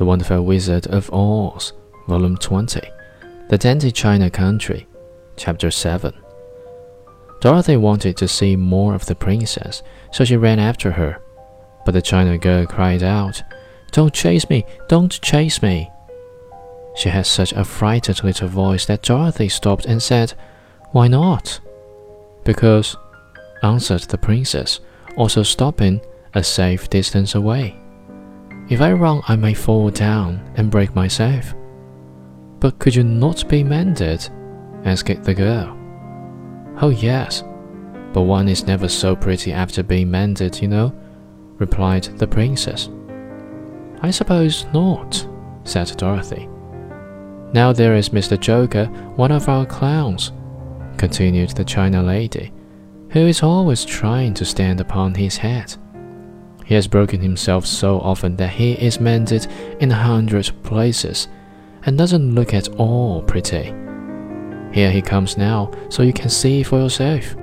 The Wonderful Wizard of Oz, Volume 20, The Dainty China Country, Chapter 7. Dorothy wanted to see more of the princess, so she ran after her. But the China girl cried out, Don't chase me! Don't chase me! She had such a frightened little voice that Dorothy stopped and said, Why not? Because, answered the princess, also stopping a safe distance away. If I run, I may fall down and break myself. But could you not be mended? asked the girl. Oh, yes, but one is never so pretty after being mended, you know, replied the princess. I suppose not, said Dorothy. Now there is Mr. Joker, one of our clowns, continued the China lady, who is always trying to stand upon his head. He has broken himself so often that he is mended in a hundred places and doesn't look at all pretty. Here he comes now, so you can see for yourself.